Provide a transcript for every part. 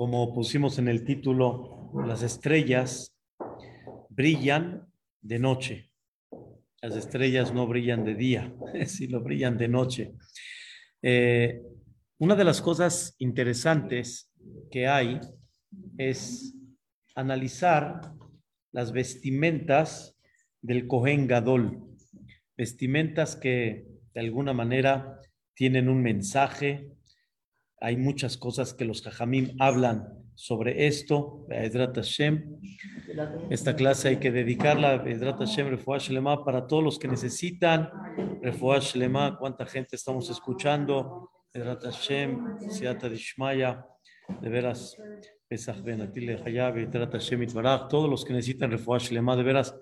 como pusimos en el título, las estrellas brillan de noche. Las estrellas no brillan de día, sino brillan de noche. Eh, una de las cosas interesantes que hay es analizar las vestimentas del Cohen Gadol, vestimentas que de alguna manera tienen un mensaje. Hay muchas cosas que los Jajamim hablan sobre esto. Esta clase hay que dedicarla a para todos los que necesitan. Refuah Shlema, cuánta gente estamos escuchando. Edrat Hashem, Siata Dishmaya, de veras, Pesach Benatil Hayab, Edrat Hashem Itbarach, todos los que necesitan Refuah Shlema, de veras,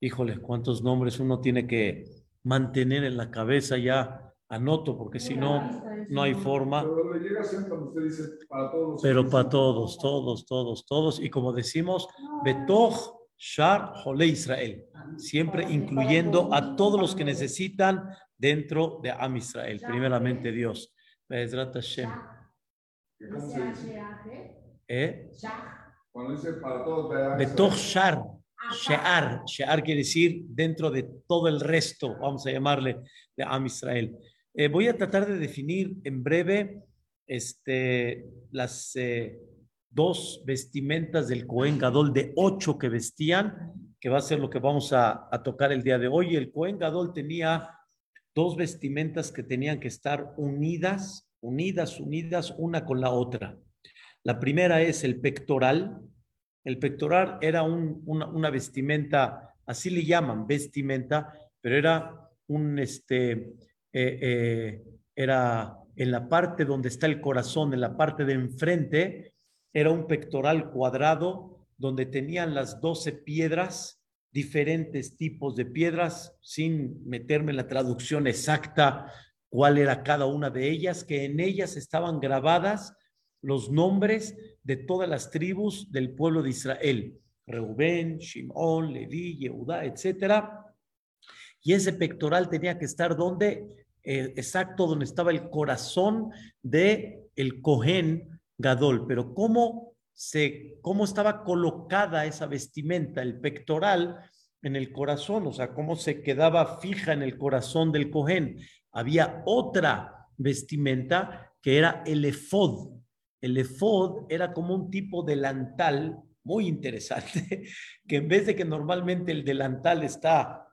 híjole, cuántos nombres uno tiene que mantener en la cabeza ya, anoto, porque si no, no hay forma. Pero para todos, todos, todos, todos. Y como decimos, Betoch Shar Jole Israel, siempre incluyendo a todos los que necesitan dentro de Am Israel, primeramente Dios. Bezrat Hashem. ¿Eh? Cuando dice para todos, Betoch Shar, Shear, Shear quiere decir dentro de todo el resto, vamos a llamarle, de Am Israel. Eh, voy a tratar de definir en breve este, las eh, dos vestimentas del Cohen Gadol de ocho que vestían, que va a ser lo que vamos a, tocar el día de hoy. El Cohen Gadol tenía dos vestimentas que tenían que estar unidas, unidas, unidas una con la otra. La primera es el pectoral, el pectoral era una, vestimenta, así le llaman, vestimenta, pero era un, este, eh, eh, era en la parte donde está el corazón, en la parte de enfrente, era un pectoral cuadrado donde tenían las doce piedras, diferentes tipos de piedras, sin meterme en la traducción exacta cuál era cada una de ellas, que en ellas estaban grabadas los nombres de todas las tribus del pueblo de Israel, Reubén, Shimón, Leví, Yehudá, etcétera. Y ese pectoral tenía que estar donde, eh, exacto, donde estaba el corazón de el Cohen Gadol. Pero cómo se, cómo estaba colocada esa vestimenta, el pectoral en el corazón, o sea, cómo se quedaba fija en el corazón del Cohen. Había otra vestimenta que era el efod, el efod era como un tipo delantal muy interesante, que en vez de que normalmente el delantal está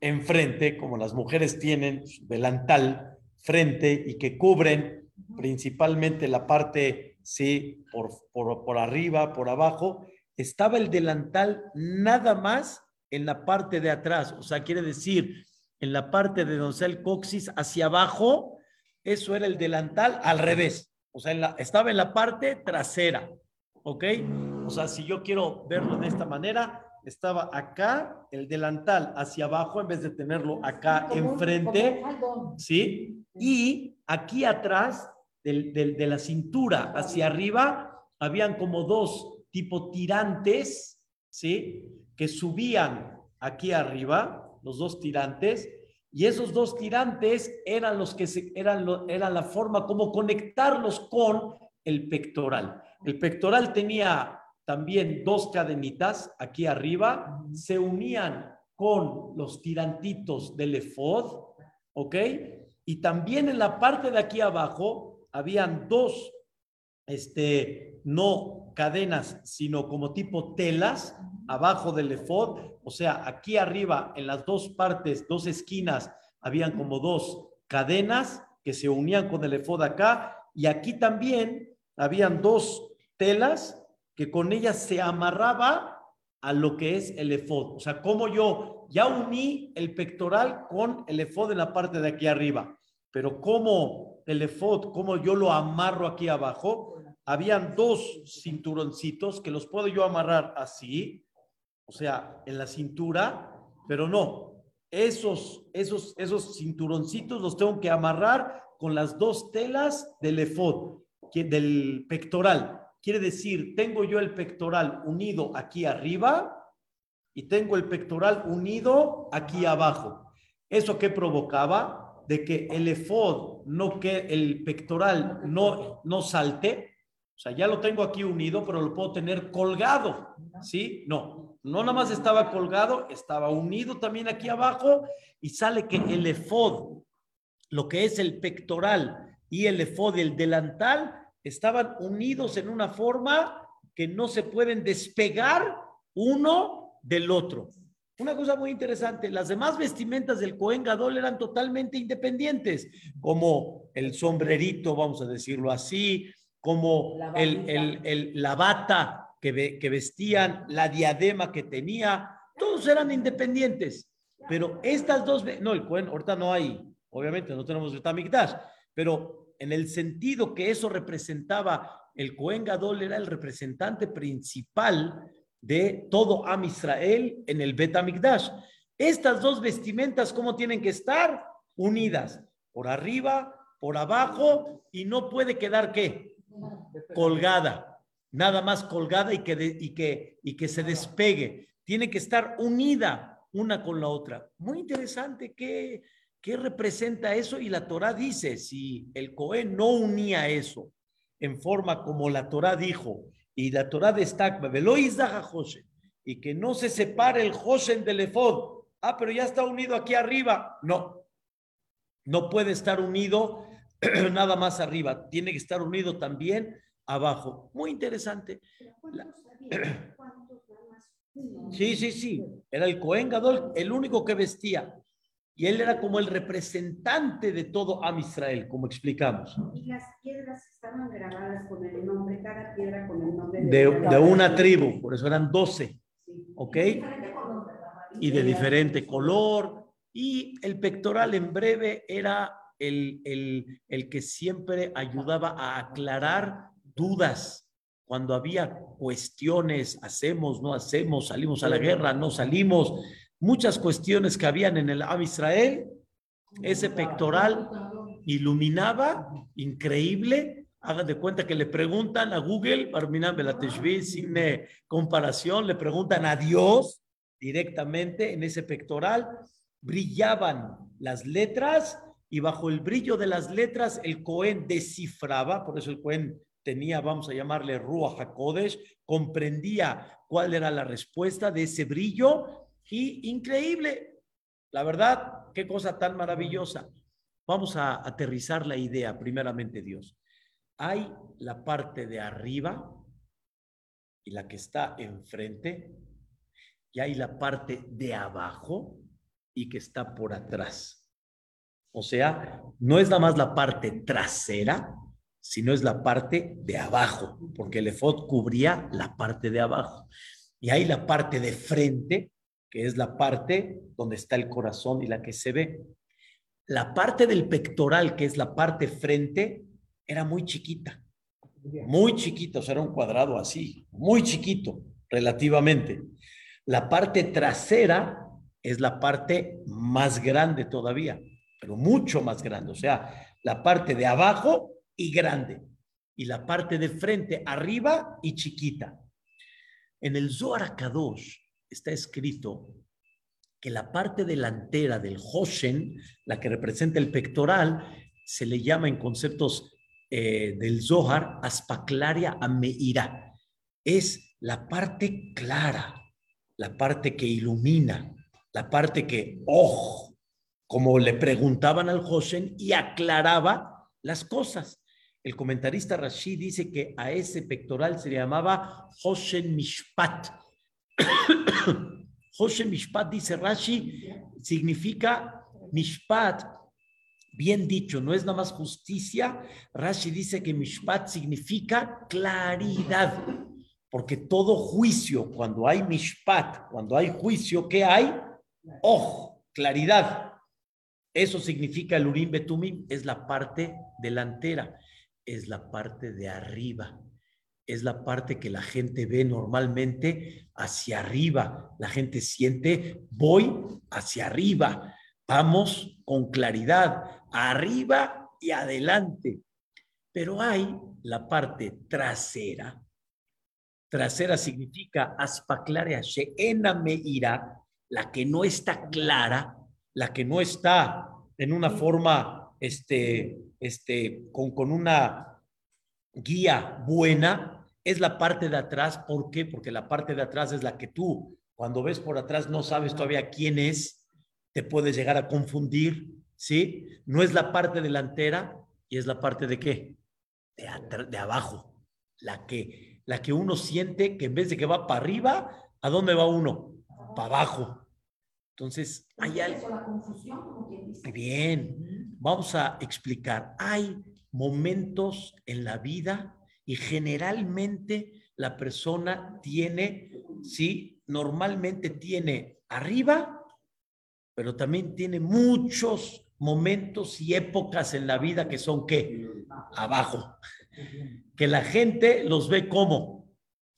enfrente, como las mujeres tienen delantal frente y que cubren principalmente la parte, sí, por, por, por arriba, por abajo, estaba el delantal nada más en la parte de atrás, o sea, quiere decir, en la parte de donde está el coxis hacia abajo, eso era el delantal al revés. O sea, estaba en la parte trasera, ¿ok? O sea, si yo quiero verlo de esta manera, estaba acá, el delantal hacia abajo, en vez de tenerlo acá enfrente, ¿sí? Y aquí atrás, de la cintura hacia arriba, habían como dos tipo tirantes, ¿sí? Que subían aquí arriba, los dos tirantes, y esos dos tirantes eran los que se, eran, era la forma como conectarlos con el pectoral. El pectoral tenía también dos cadenitas aquí arriba, se unían con los tirantitos del efod, ¿ok? Y también en la parte de aquí abajo habían dos, este, no cadenas, sino como tipo telas abajo del efod, o sea, aquí arriba en las dos partes, dos esquinas, habían como dos cadenas que se unían con el efod acá, y aquí también habían dos telas que con ellas se amarraba a lo que es el efod. O sea, como yo ya uní el pectoral con el efod en la parte de aquí arriba, pero como el efod, como yo lo amarro aquí abajo, habían dos cinturoncitos que los puedo yo amarrar así, o sea, en la cintura, pero no. Esos, esos, esos cinturoncitos los tengo que amarrar con las dos telas del efod, del pectoral. Quiere decir, tengo yo el pectoral unido aquí arriba y tengo el pectoral unido aquí abajo. ¿Eso qué provocaba? De que el efod, no que el pectoral no, no salte, o sea, ya lo tengo aquí unido, pero lo puedo tener colgado. ¿Sí? No, no nada más estaba colgado, estaba unido también aquí abajo y sale que el efod, lo que es el pectoral y el efod, el delantal, estaban unidos en una forma que no se pueden despegar uno del otro. Una cosa muy interesante, las demás vestimentas del Cohen Gadol eran totalmente independientes, como el sombrerito, vamos a decirlo así, como la, el, la bata que, que vestían, la diadema que tenía, todos eran independientes. Pero estas dos, no, el Cohen, ahorita no hay, obviamente no tenemos Betamikdash, pero en el sentido que eso representaba, el Cohen Gadol era el representante principal de todo Am Israel en el Betamikdash. Estas dos vestimentas, ¿cómo tienen que estar? Unidas, por arriba, por abajo, y no puede quedar qué? colgada, nada más colgada y que, y que, y que se despegue. Tiene que estar unida una con la otra. Muy interesante qué, qué representa eso y la Torah dice, si el Cohen no unía eso en forma como la Torah dijo, y la Torah destaca, y que no se separe el Joshen del Efod. Ah, pero ya está unido aquí arriba. No, no puede estar unido nada más arriba, tiene que estar unido también abajo. Muy interesante. Sí, sí, sí. Era el Cohen Gadol, el único que vestía. Y él era como el representante de todo Am Israel, como explicamos. Y las piedras estaban grabadas con el nombre, cada piedra con el nombre de, de, una tribu, por eso eran doce. ¿Ok? Y de diferente color. Y el pectoral en breve era el, que siempre ayudaba a aclarar dudas. Cuando había cuestiones, hacemos, no hacemos, salimos a la guerra, no salimos, muchas cuestiones que habían en el Am Israel, ese pectoral iluminaba, increíble. Hagan de cuenta que le preguntan a Google, sin comparación, le preguntan a Dios directamente en ese pectoral, brillaban las letras y bajo el brillo de las letras el Cohen descifraba, por eso el Cohen tenía, vamos a llamarle Ruach HaKodesh, comprendía cuál era la respuesta de ese brillo y increíble, la verdad, qué cosa tan maravillosa. Vamos a aterrizar la idea, primeramente Dios. Hay la parte de arriba y la que está enfrente, y hay la parte de abajo y que está por atrás. O sea, no es nada más la parte trasera, sino es la parte de abajo, porque el efod cubría la parte de abajo. Y hay la parte de frente, que es la parte donde está el corazón y la que se ve. La parte del pectoral, que es la parte frente, era muy chiquita, muy chiquita, o sea, era un cuadrado así, muy chiquito relativamente. La parte trasera es la parte más grande todavía pero mucho más grande. O sea, la parte de abajo y grande, y la parte de frente arriba y chiquita. En el Zohar Kadosh está escrito que la parte delantera del Hoshen, la que representa el pectoral, se le llama en conceptos eh, del Zohar aspaclaria ameira. Es la parte clara, la parte que ilumina, la parte que, ojo, como le preguntaban al Hoshen y aclaraba las cosas. El comentarista Rashi dice que a ese pectoral se le llamaba Hoshen Mishpat. Hoshen Mishpat, dice Rashi, significa Mishpat, bien dicho, no es nada más justicia. Rashi dice que Mishpat significa claridad, porque todo juicio, cuando hay Mishpat, cuando hay juicio, ¿qué hay? Ojo, claridad. Eso significa el Urim Betumim, es la parte delantera, es la parte de arriba, es la parte que la gente ve normalmente hacia arriba. La gente siente, voy hacia arriba, vamos con claridad, arriba y adelante. Pero hay la parte trasera. Trasera significa aspaclarea, sheena meira, la que no está clara, la que no está en una forma, este, este, con, con una, guía buena es la parte de atrás. ¿Por qué? Porque la parte de atrás es la que tú, cuando ves por atrás, no sabes todavía quién es, te puedes llegar a confundir, ¿sí? No es la parte delantera y es la parte de qué? De, de abajo, la que, la que uno siente que en vez de que va para arriba, ¿a dónde va uno? Para abajo. Entonces, hay algo. Bien, vamos a explicar. Hay momentos en la vida y generalmente la persona tiene, sí, normalmente tiene arriba, pero también tiene muchos momentos y épocas en la vida que son qué? Abajo. Que la gente los ve como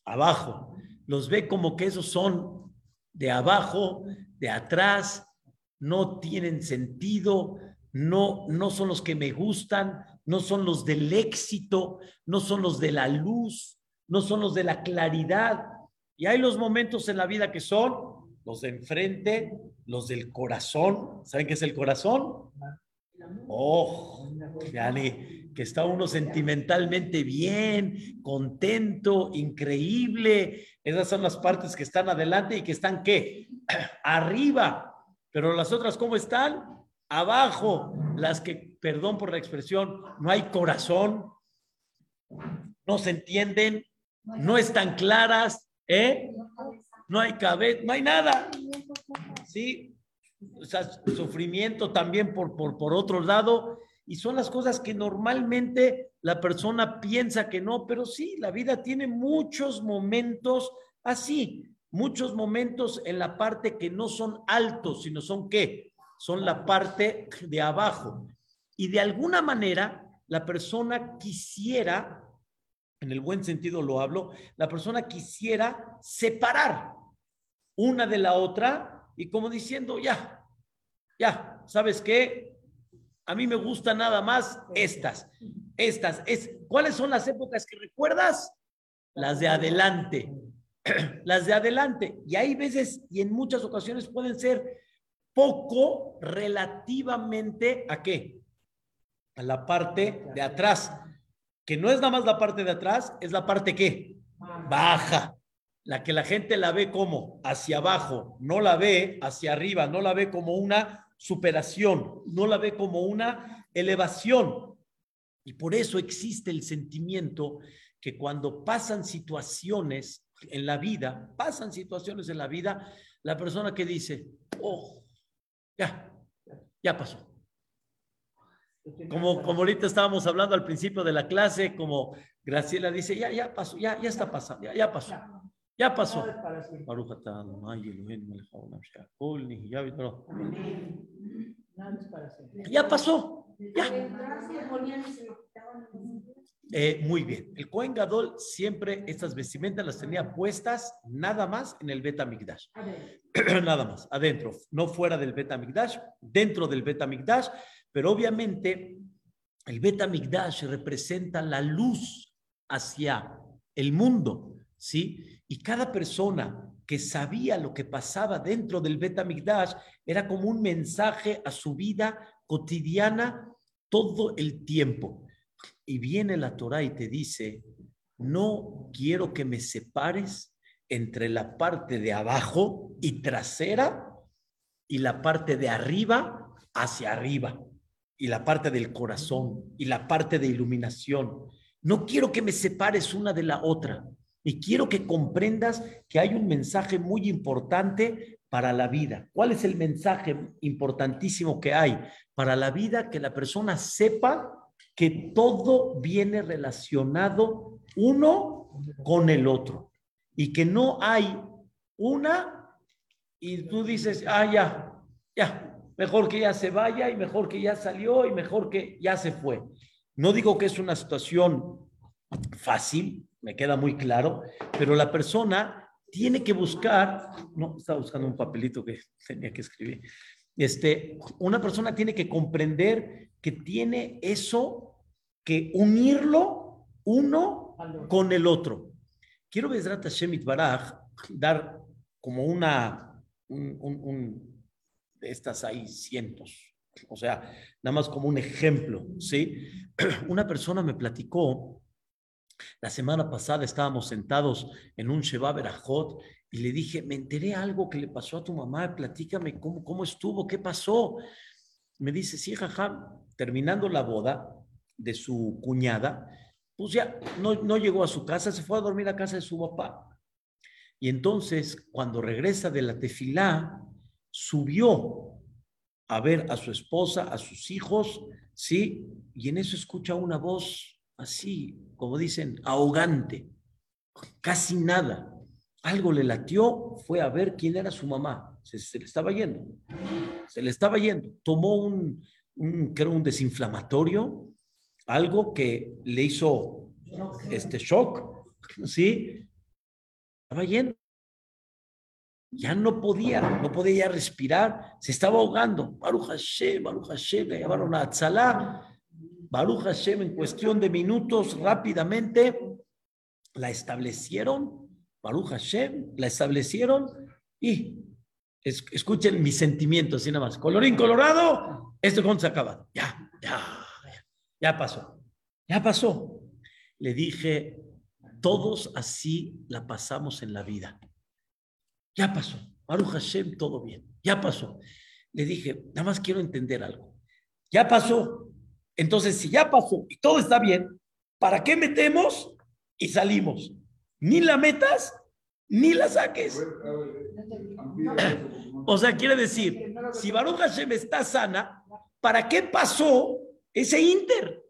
abajo, los ve como que esos son de abajo, de atrás, no tienen sentido, no, no son los que me gustan, no son los del éxito, no son los de la luz, no son los de la claridad. Y hay los momentos en la vida que son los de enfrente, los del corazón. ¿Saben qué es el corazón? Oh, que está uno sentimentalmente bien, contento, increíble. Esas son las partes que están adelante y que están qué? Arriba. Pero las otras, ¿cómo están? Abajo. Las que, perdón por la expresión, no hay corazón, no se entienden, no están claras, ¿eh? No hay cabeza, no hay nada. ¿Sí? Sufrimiento también por, por, por otro lado. Y son las cosas que normalmente la persona piensa que no, pero sí, la vida tiene muchos momentos así muchos momentos en la parte que no son altos, sino son qué? Son la parte de abajo. Y de alguna manera, la persona quisiera, en el buen sentido lo hablo, la persona quisiera separar una de la otra y como diciendo, ya, ya, ¿sabes qué? A mí me gusta nada más estas, estas. Es, ¿Cuáles son las épocas que recuerdas? Las de adelante las de adelante. Y hay veces y en muchas ocasiones pueden ser poco relativamente a qué? A la parte de atrás, que no es nada más la parte de atrás, es la parte que baja, la que la gente la ve como hacia abajo, no la ve hacia arriba, no la ve como una superación, no la ve como una elevación. Y por eso existe el sentimiento que cuando pasan situaciones en la vida, pasan situaciones en la vida, la persona que dice, oh, ya, ya pasó. Como, como ahorita estábamos hablando al principio de la clase, como Graciela dice, ya, ya pasó, ya, ya está pasando, ya, ya pasó, ya pasó. Ya pasó, ya. Eh, muy bien. El Cohen Gadol siempre estas vestimentas las tenía puestas nada más en el Bet nada más, adentro, no fuera del Bet dentro del Bet pero obviamente el Bet representa la luz hacia el mundo, ¿sí? Y cada persona que sabía lo que pasaba dentro del Bet era como un mensaje a su vida cotidiana todo el tiempo. Y viene la Torah y te dice, no quiero que me separes entre la parte de abajo y trasera y la parte de arriba hacia arriba y la parte del corazón y la parte de iluminación. No quiero que me separes una de la otra y quiero que comprendas que hay un mensaje muy importante para la vida. ¿Cuál es el mensaje importantísimo que hay para la vida? Que la persona sepa que todo viene relacionado uno con el otro y que no hay una y tú dices, ah, ya, ya, mejor que ya se vaya y mejor que ya salió y mejor que ya se fue. No digo que es una situación fácil, me queda muy claro, pero la persona tiene que buscar, no, estaba buscando un papelito que tenía que escribir, este, una persona tiene que comprender que tiene eso que unirlo uno con el otro. Quiero, Bezrat Shemit Baraj, dar como una, un, estas hay cientos, o sea, nada más como un ejemplo, ¿sí? Una persona me platicó La semana pasada estábamos sentados en un Sheba Berajot y le dije, me enteré algo que le pasó a tu mamá, platícame cómo, cómo estuvo, qué pasó. Me dice, sí, jaja, terminando la boda de su cuñada, pues ya no, no llegó a su casa, se fue a dormir a casa de su papá. Y entonces, cuando regresa de la tefilá, subió a ver a su esposa, a sus hijos, ¿sí? Y en eso escucha una voz así, como dicen, ahogante, casi nada. Algo le latió, fue a ver quién era su mamá. Se, le estaba yendo, se le estaba yendo. Tomó un, un, creo, un desinflamatorio, algo que le hizo este shock, ¿sí? Estaba yendo. Ya no podía, no podía respirar, se estaba ahogando. Baruch Hashem, Baruch Hashem, le llevaron a Atzalá. Baruch Hashem, en cuestión de minutos, rápidamente, la establecieron. Baruch Hashem, la establecieron y escuchen mis sentimientos, así nada más. Colorín colorado, esto cuando se acaba. Ya, ya, ya pasó. Ya pasó. Le dije, todos así la pasamos en la vida. Ya pasó. Baruch Hashem, todo bien. Ya pasó. Le dije, nada más quiero entender algo. Ya pasó. Entonces, si ya pasó y todo está bien, ¿para qué metemos y salimos? Ni la metas, ni la saques. O sea, quiere decir, si Baruch Hashem está sana, ¿para qué pasó ese Inter?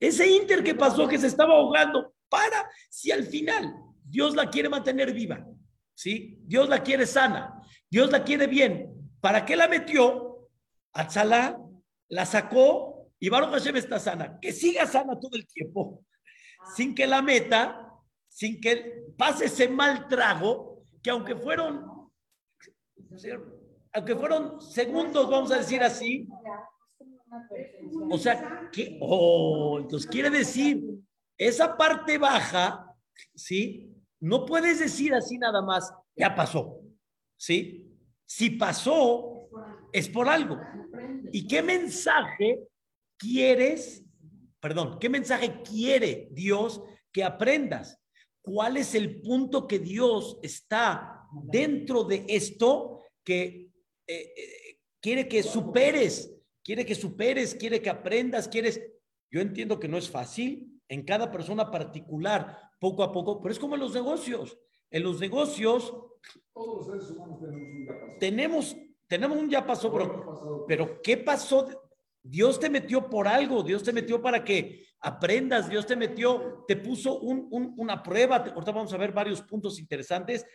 Ese Inter que pasó, que se estaba ahogando, para si al final Dios la quiere mantener viva. ¿Sí? Dios la quiere sana, Dios la quiere bien. ¿Para qué la metió? Atzalá la sacó y Baruch Hashem está sana. Que siga sana todo el tiempo, sin que la meta, sin que pase ese mal trago, que aunque fueron, aunque fueron segundos, vamos a decir así, o sea, que, oh, entonces quiere decir, esa parte baja, ¿sí? No puedes decir así nada más, ya pasó. ¿Sí? Si pasó, es por algo. ¿Y qué mensaje quieres, perdón, qué mensaje quiere Dios que aprendas? ¿Cuál es el punto que Dios está dentro de esto que eh, eh, quiere que superes? Quiere que superes, quiere que aprendas, quieres... Yo entiendo que no es fácil en cada persona particular, poco a poco, pero es como en los negocios. En los negocios todos los seres humanos tenemos un ya pasó. Tenemos, un ya pasó, pero, pero ¿qué pasó? Dios te metió por algo, Dios te metió para que aprendas, Dios te metió, te puso un, una prueba. Ahorita vamos a ver varios puntos interesantes,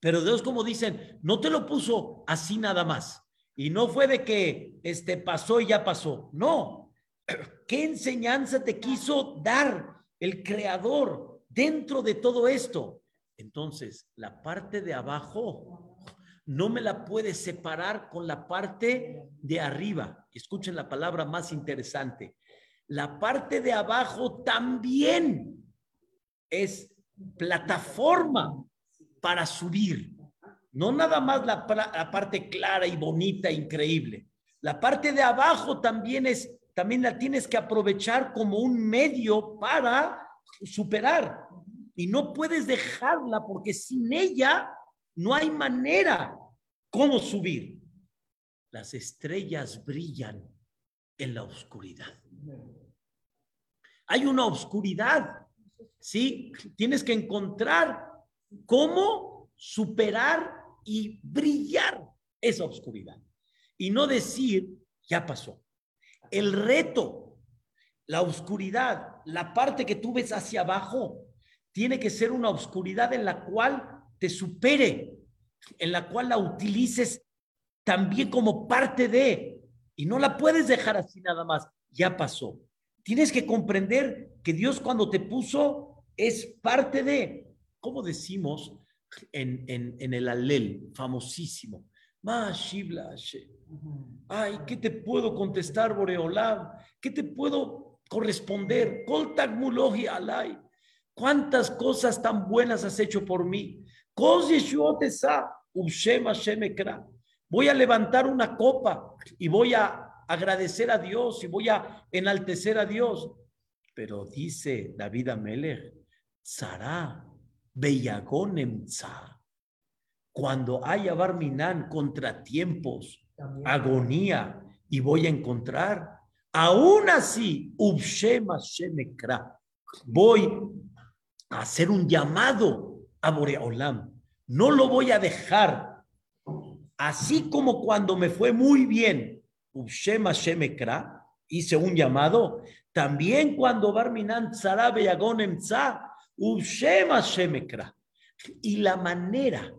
pero Dios, como dicen, no te lo puso así nada más. Y no fue de que este pasó y ya pasó. No. ¿Qué enseñanza te quiso dar? El creador dentro de todo esto. Entonces, la parte de abajo no me la puede separar con la parte de arriba. Escuchen la palabra más interesante. La parte de abajo también es plataforma para subir. No nada más la, parte clara y bonita, increíble. La parte de abajo también es también la tienes que aprovechar como un medio para superar. Y no puedes dejarla porque sin ella no hay manera cómo subir. Las estrellas brillan en la oscuridad. Hay una oscuridad, ¿sí? Tienes que encontrar cómo superar y brillar esa oscuridad. Y no decir, ya pasó. El reto, la oscuridad, la parte que tú ves hacia abajo, tiene que ser una oscuridad en la cual te supere, en la cual la utilices también como parte de, y no la puedes dejar así nada más, ya pasó. Tienes que comprender que Dios cuando te puso es parte de, como decimos en, el alel famosísimo, Ay, ¿qué te puedo contestar, Boreolam? ¿Qué te puedo corresponder? alay. ¿Cuántas cosas tan buenas has hecho por mí? Voy a levantar una copa y voy a agradecer a Dios y voy a enaltecer a Dios. Pero dice David Amelech, Sara, Beyagonemza. Cuando haya Barminan contratiempos, agonía, y voy a encontrar, aún así, voy a hacer un llamado a Boreolam. No lo voy a dejar, así como cuando me fue muy bien, hice un llamado, también cuando Barminan Tzara Ubshema Shemekra. Y la manera,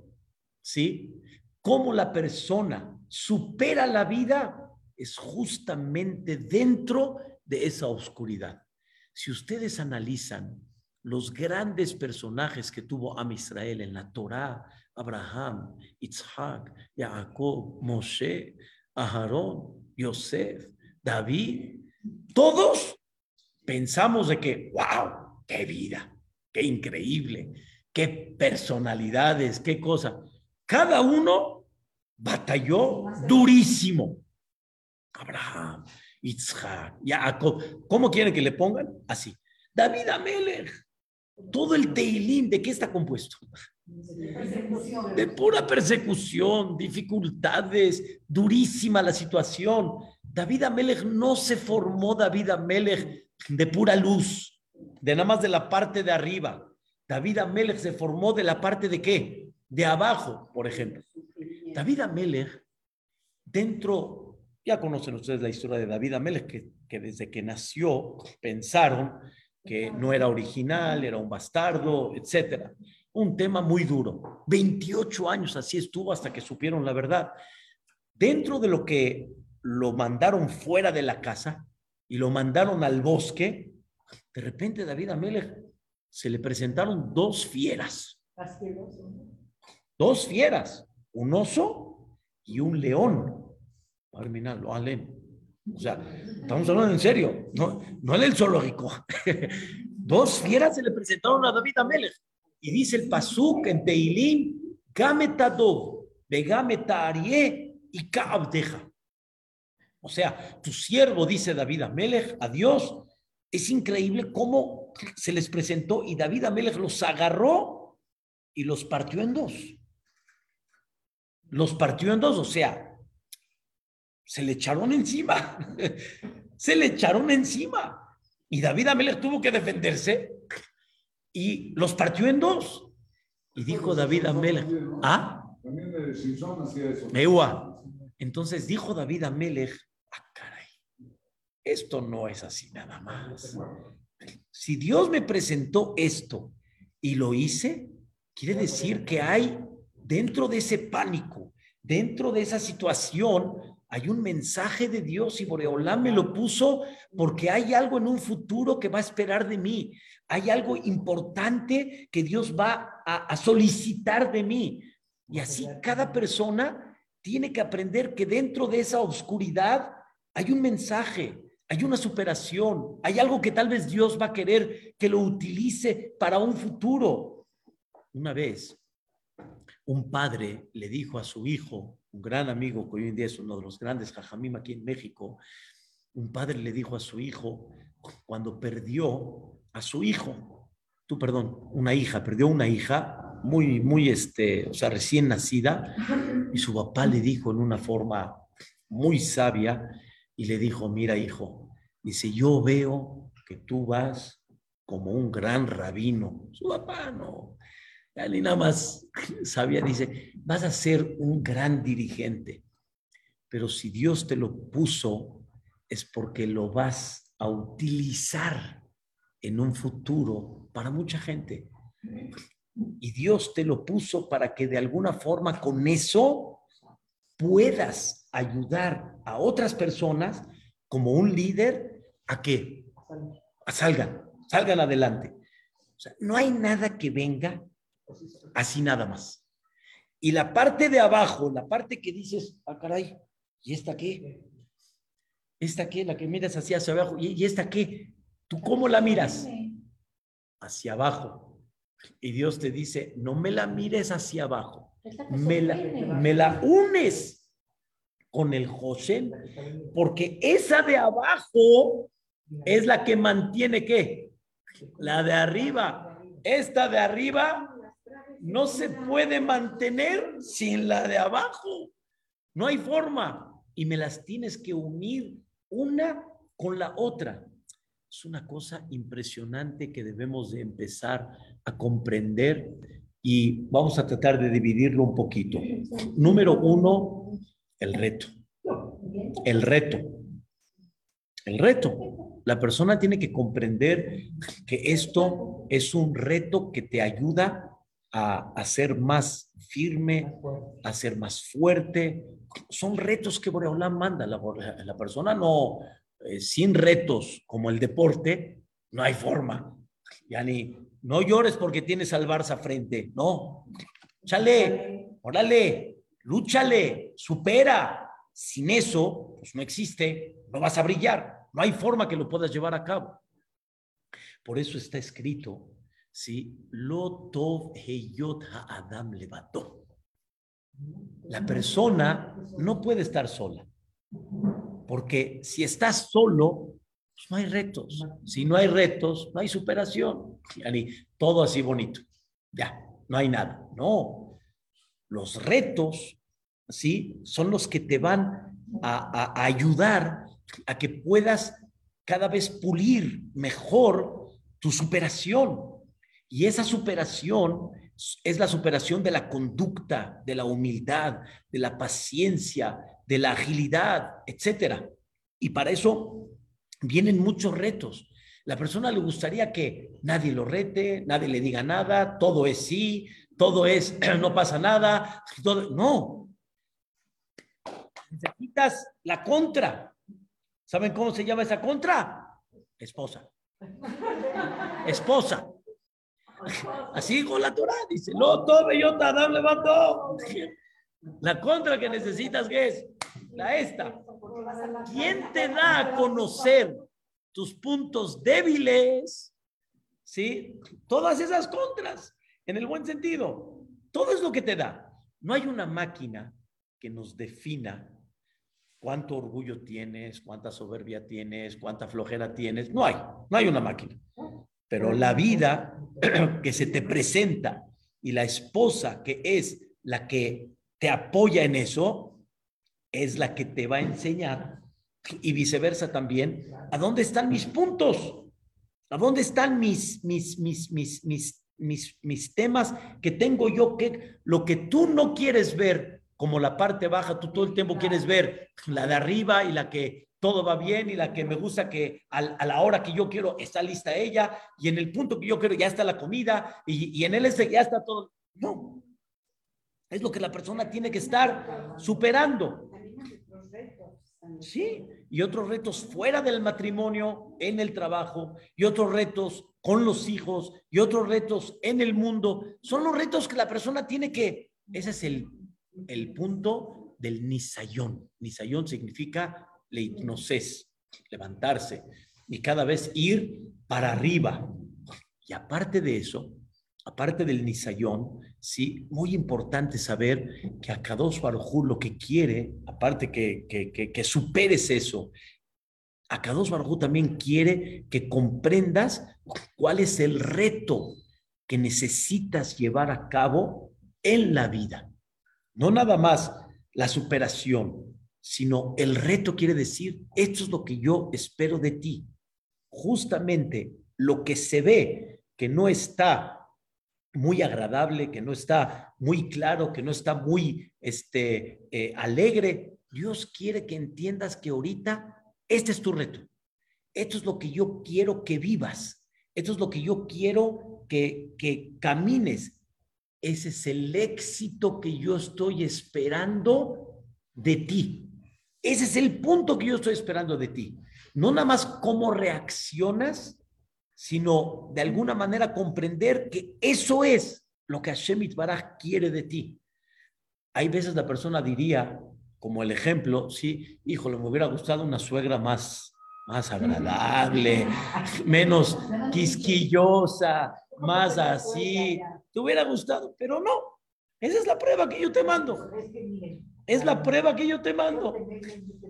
¿sí? Cómo la persona supera la vida es justamente dentro de esa oscuridad. Si ustedes analizan los grandes personajes que tuvo Am Israel en la Torá, Abraham, Isaac, Jacob, Moshe, Aharón, Yosef, David, todos pensamos de que, wow, qué vida, qué increíble, qué personalidades, qué cosa. Cada uno batalló durísimo. Abraham, Isaac, Jacob. ¿Cómo quieren que le pongan? Así. David Amelech. Todo el Teilín, ¿de qué está compuesto? De pura persecución, dificultades, durísima la situación. David Amelech no se formó David Amelech de pura luz, de nada más de la parte de arriba. David Amelech se formó de la parte de qué? De abajo, por ejemplo. David Amelech, dentro, ya conocen ustedes la historia de David Amelech, que, que desde que nació pensaron que no era original, era un bastardo, etcétera. Un tema muy duro. 28 años así estuvo hasta que supieron la verdad. Dentro de lo que lo mandaron fuera de la casa y lo mandaron al bosque, de repente David Amelech se le presentaron dos fieras. Dos fieras, un oso y un león. Terminarlo, o sea, estamos hablando en serio, no, no en el zoológico. Dos fieras se le presentaron a David Amelech. Y dice el Pasuk en Teilín, Gametadov, Begameta Arie y Kaabdeja. O sea, tu siervo, dice David Amelech, a Dios. Es increíble cómo se les presentó y David Amelech los agarró y los partió en dos. Los partió en dos, o sea, se le echaron encima. se le echaron encima. Y David Amelech tuvo que defenderse y los partió en dos. Y dijo David Amelech, ¿ah? Entonces dijo David Amelech, ah, caray, esto no es así nada más. Si Dios me presentó esto y lo hice, quiere decir que hay dentro de ese pánico, dentro de esa situación, hay un mensaje de Dios y Boreolán me lo puso porque hay algo en un futuro que va a esperar de mí. Hay algo importante que Dios va a, solicitar de mí. Y así cada persona tiene que aprender que dentro de esa oscuridad hay un mensaje, hay una superación, hay algo que tal vez Dios va a querer que lo utilice para un futuro. Una vez, un padre le dijo a su hijo, un gran amigo que hoy en día es uno de los grandes jajamim aquí en México, un padre le dijo a su hijo, cuando perdió a su hijo, tú perdón, una hija, perdió una hija muy, muy, este, o sea, recién nacida, y su papá le dijo en una forma muy sabia, y le dijo, mira hijo, dice, yo veo que tú vas como un gran rabino. Su papá no, y nada más sabía, dice, vas a ser un gran dirigente, pero si Dios te lo puso es porque lo vas a utilizar en un futuro para mucha gente. Y Dios te lo puso para que de alguna forma con eso puedas ayudar a otras personas como un líder a que salgan, salgan adelante. O sea, no hay nada que venga Así nada más. Y la parte de abajo, la parte que dices, ah, caray, ¿y esta qué? ¿Esta qué? La que miras hacia, hacia abajo. ¿Y, esta qué? ¿Tú cómo la miras? Hacia abajo. Y Dios te dice, no me la mires hacia abajo. Me la, me la unes con el José, porque esa de abajo es la que mantiene qué? La de arriba. Esta de arriba no se puede mantener sin la de abajo. No hay forma. Y me las tienes que unir una con la otra. Es una cosa impresionante que debemos de empezar a comprender y vamos a tratar de dividirlo un poquito. Número uno, el reto. El reto. El reto. La persona tiene que comprender que esto es un reto que te ayuda a, ser más firme, a ser más fuerte. Son retos que Boreolán manda. La, la persona no, eh, sin retos como el deporte, no hay forma. Ya ni, no llores porque tienes al Barça frente. No. Chale, órale, lúchale, supera. Sin eso, pues no existe, no vas a brillar. No hay forma que lo puedas llevar a cabo. Por eso está escrito ¿sí? Lo tov heyot adam levató. La persona no puede estar sola, porque si estás solo, pues no hay retos. Si no hay retos, no hay superación. Todo así bonito. Ya, no hay nada. No. Los retos, ¿sí? Son los que te van a ayudar a que puedas cada vez pulir mejor tu superación. Y esa superación es la superación de la conducta, de la humildad, de la paciencia, de la agilidad, etcétera. Y para eso vienen muchos retos. La persona le gustaría que nadie lo rete, nadie le diga nada, todo es sí, todo es no pasa nada, todo, no. Necesitas la contra. ¿Saben cómo se llama esa contra? Esposa. Esposa. Así con la Torah, dice, lo tome yo Tadam levantó. La contra que necesitas, ¿qué es? La esta. ¿Quién te da a conocer tus puntos débiles? ¿Sí? Todas esas contras, en el buen sentido. Todo es lo que te da. No hay una máquina que nos defina cuánto orgullo tienes, cuánta soberbia tienes, cuánta flojera tienes. No hay, no hay una máquina. Pero la vida que se te presenta y la esposa que es la que te apoya en eso, es la que te va a enseñar y viceversa también, a dónde están mis puntos, a dónde están mis, mis, mis, mis, mis, mis, mis temas que tengo yo, que lo que tú no quieres ver como la parte baja, tú todo el tiempo quieres ver la de arriba y la que todo va bien y la que me gusta que a, la hora que yo quiero está lista ella y en el punto que yo quiero ya está la comida y, en él ya está todo. No, es lo que la persona tiene que estar superando. Sí, y otros retos fuera del matrimonio, en el trabajo, y otros retos con los hijos, y otros retos en el mundo. Son los retos que la persona tiene que, ese es el, el punto del nisayón. Nisayón significa leitnoses, levantarse y cada vez ir para arriba. Y aparte de eso, aparte del nisayón, sí, muy importante saber que a Kadosh Baruj lo que quiere, aparte que, que, que, superes eso, a Kadosh Baruj también quiere que comprendas cuál es el reto que necesitas llevar a cabo en la vida. No nada más la superación, sino el reto quiere decir, esto es lo que yo espero de ti. Justamente lo que se ve que no está muy agradable, que no está muy claro, que no está muy este, eh, alegre, Dios quiere que entiendas que ahorita este es tu reto. Esto es lo que yo quiero que vivas. Esto es lo que yo quiero que, que camines. Ese es el éxito que yo estoy esperando de ti. Ese es el punto que yo estoy esperando de ti. No nada más cómo reaccionas, sino de alguna manera comprender que eso es lo que Hashem Baraj quiere de ti. Hay veces la persona diría, como el ejemplo, sí, híjole, me hubiera gustado una suegra más, más agradable, menos quisquillosa, más así. Te hubiera gustado, pero no. Esa es la prueba que yo te mando. Es la prueba que yo te mando.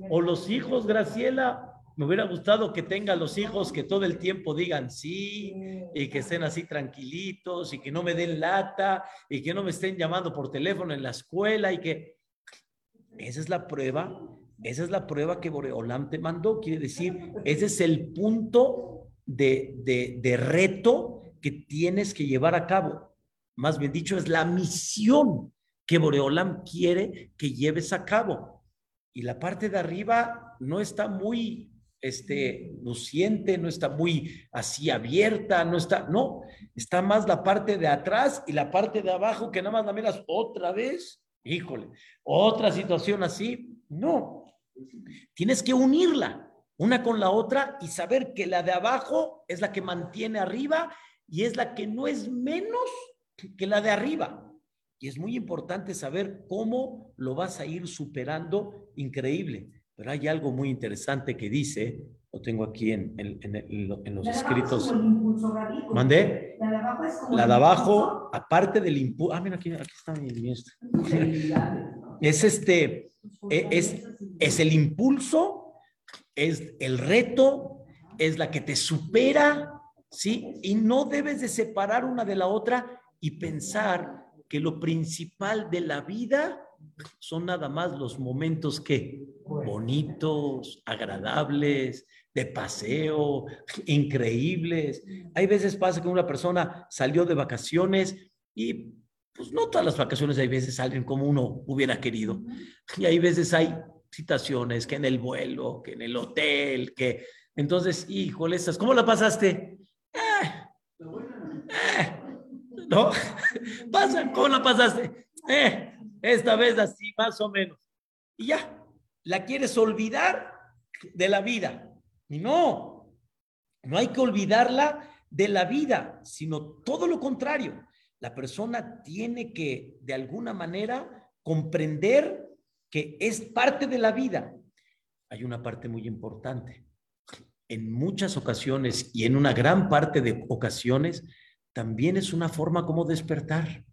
O los hijos, Graciela, Me hubiera gustado que tenga los hijos que todo el tiempo digan sí y que estén así tranquilitos y que no me den lata y que no me estén llamando por teléfono en la escuela y que... Esa es la prueba, esa es la prueba que Boreolam te mandó. Quiere decir, ese es el punto de, de, de reto que tienes que llevar a cabo. Más bien dicho, es la misión que Boreolam quiere que lleves a cabo. Y la parte de arriba no está muy este, luciente, no está muy así abierta, no está, no, está más la parte de atrás y la parte de abajo que nada más la miras otra vez, híjole, otra situación así, no, tienes que unirla una con la otra y saber que la de abajo es la que mantiene arriba y es la que no es menos que la de arriba. Y es muy importante saber cómo lo vas a ir superando, increíble. Pero hay algo muy interesante que dice, lo tengo aquí en, en, los escritos. ¿Mandé? La de abajo es como La de abajo, aparte del impulso. Ah, mira, aquí, aquí está mi Es este, e, es, es el impulso, es el reto, es la que te supera, ¿sí? Y no debes de separar una de la otra y pensar que lo principal de la vida son nada más los momentos que bonitos, agradables, de paseo, increíbles. Hay veces pasa que una persona salió de vacaciones y pues no todas las vacaciones hay veces salen como uno hubiera querido. Y hay veces hay situaciones que en el vuelo, que en el hotel, que entonces, híjole, estas, ¿cómo la pasaste? Eh, eh, ¿No? Pasa, ¿cómo la pasaste? Eh, esta vez así, más o menos. Y ya, la quieres olvidar de la vida. Y no, no hay que olvidarla de la vida, sino todo lo contrario. La persona tiene que, de alguna manera, comprender que es parte de la vida. Hay una parte muy importante. En muchas ocasiones y en una gran parte de ocasiones, también es una forma como despertar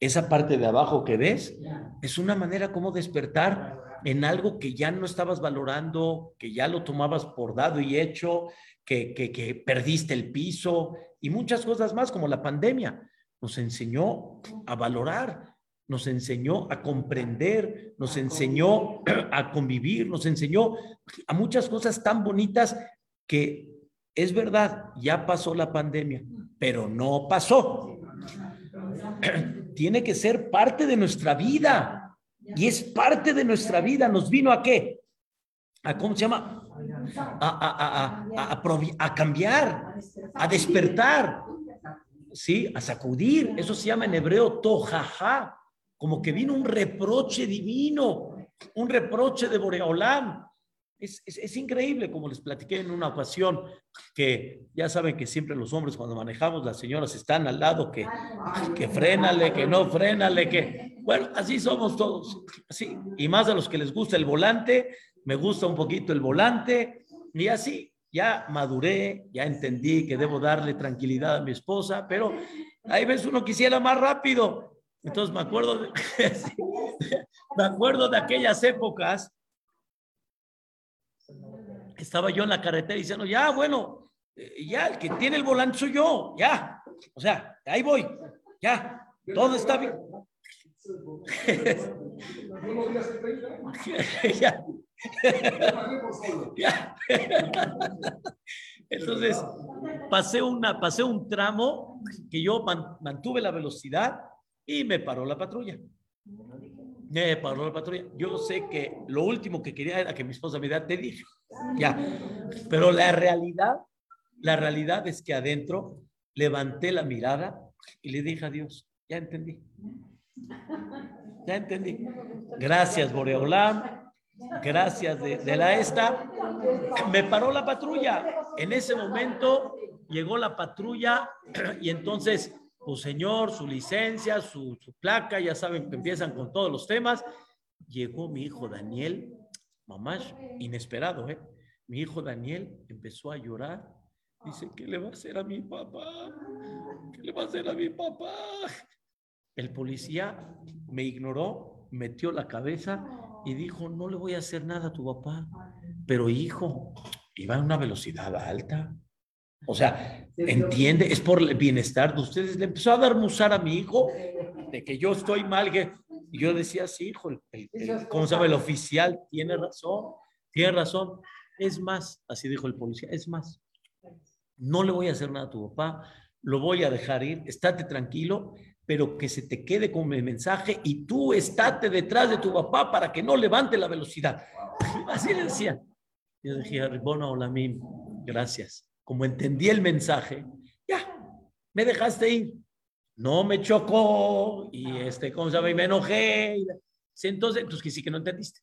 esa parte de abajo que ves, es una manera como despertar en algo que ya no estabas valorando, que ya lo tomabas por dado y hecho, que, que, perdiste el piso y muchas cosas más como la pandemia. Nos enseñó a valorar, nos enseñó a comprender, nos enseñó a convivir, nos enseñó a muchas cosas tan bonitas que es verdad, ya pasó la pandemia, pero no pasó. tiene que ser parte de nuestra vida. Y es parte de nuestra vida. ¿Nos vino a qué? ¿A cómo se llama? A, a, cambiar, a despertar. ¿Sí? A sacudir. Eso se llama en hebreo tojaja. Como que vino un reproche divino, un reproche de Boreolam. Es, increíble, como les platiqué en una ocasión, que ya saben que siempre los hombres cuando manejamos, las señoras están al lado, que, que frénale, que no frénale, que... Bueno, así somos todos, así. Y más a los que les gusta el volante, me gusta un poquito el volante, y así, ya maduré, ya entendí que debo darle tranquilidad a mi esposa, pero hay veces uno quisiera más rápido. Entonces me acuerdo me acuerdo de aquellas épocas estaba yo en la carretera diciendo, ya, bueno, eh, ya, el que tiene el volante soy yo, ya. O sea, ahí voy, ya, todo está bien. Entonces, pasé, una, pasé un tramo que yo mantuve la velocidad y me paró la patrulla. Me paró la patrulla. Yo sé que lo último que quería era que mi esposa me diera, te dije. Ya. Pero la realidad, la realidad es que adentro levanté la mirada y le dije a Dios, ya entendí. Ya entendí. Gracias, Boreolam. Gracias de, la esta. Me paró la patrulla. En ese momento llegó la patrulla y entonces, pues señor, su licencia, su, su placa, ya saben que empiezan con todos los temas. Llegó mi hijo Daniel mamá, inesperado, ¿eh? Mi hijo Daniel empezó a llorar. Dice, ¿qué le va a hacer a mi papá? ¿Qué le va a hacer a mi papá? El policía me ignoró, metió la cabeza y dijo, no le voy a hacer nada a tu papá. pero hijo, iba a una velocidad alta. O sea, entiende, es por el bienestar de ustedes. Le empezó a dar musar a mi hijo de que yo estoy mal. Que... Y yo decía, sí, hijo, el, ¿cómo se llama? El oficial tiene razón, tiene razón. Es más, así dijo el policía, es más, no le voy a hacer nada a tu papá, lo voy a dejar ir, estate tranquilo, pero que se te quede con el mensaje y tú estate detrás de tu papá para que no levante la velocidad. Así le decía. Yo dije, Ribona Olamim, gracias. Como entendí el mensaje, ya, me dejaste ir. No me chocó y este, ¿cómo se llama? Y me enojé. Entonces, pues que sí que no entendiste.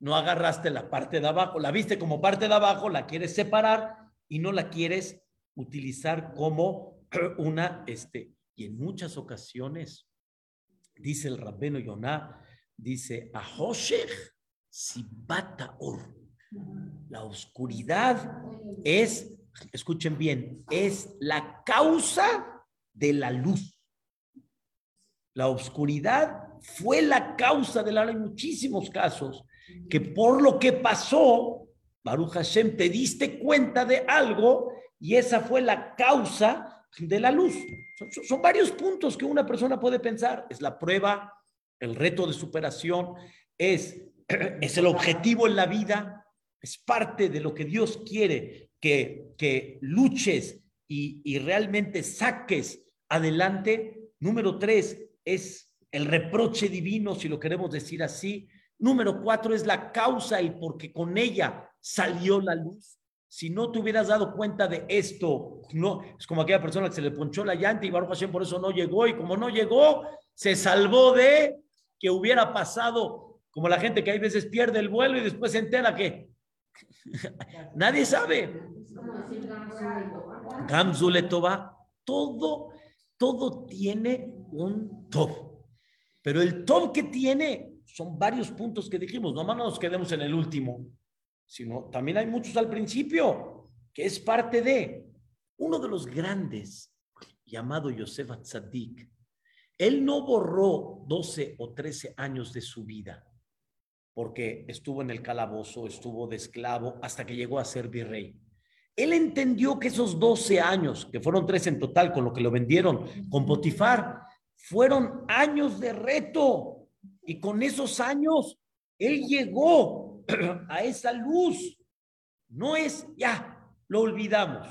No agarraste la parte de abajo, la viste como parte de abajo, la quieres separar y no la quieres utilizar como una, este, y en muchas ocasiones, dice el rabbeno Yonah, dice, Ahoshech Sibata Or. La oscuridad es, escuchen bien, es la causa de la luz. La oscuridad fue la causa de la luz en muchísimos casos, que por lo que pasó, Baruch Hashem, te diste cuenta de algo y esa fue la causa de la luz. Son, varios puntos que una persona puede pensar. Es la prueba, el reto de superación, es, es el objetivo en la vida, es parte de lo que Dios quiere que, luches y, realmente saques adelante. Número tres es el reproche divino, si lo queremos decir así. Número cuatro es la causa, y porque con ella salió la luz. Si no te hubieras dado cuenta de esto, no, es como aquella persona que se le ponchó la llanta y Baruch por eso no llegó y como no llegó, se salvó de que hubiera pasado como la gente que hay veces pierde el vuelo y después se entera que nadie sabe. Gamzuletova, todo, todo tiene un top. Pero el top que tiene son varios puntos que dijimos, no nos quedemos en el último sino también hay muchos al principio, que es parte de uno de los grandes, llamado Yosef Atzadik. Él no borró 12 o 13 años de su vida, porque estuvo en el calabozo, estuvo de esclavo, hasta que llegó a ser virrey. Él entendió que esos 12 años, que fueron tres en total con lo que lo vendieron con Potifar, fueron años de reto. Y con esos años, él llegó a esa luz. No es ya, lo olvidamos.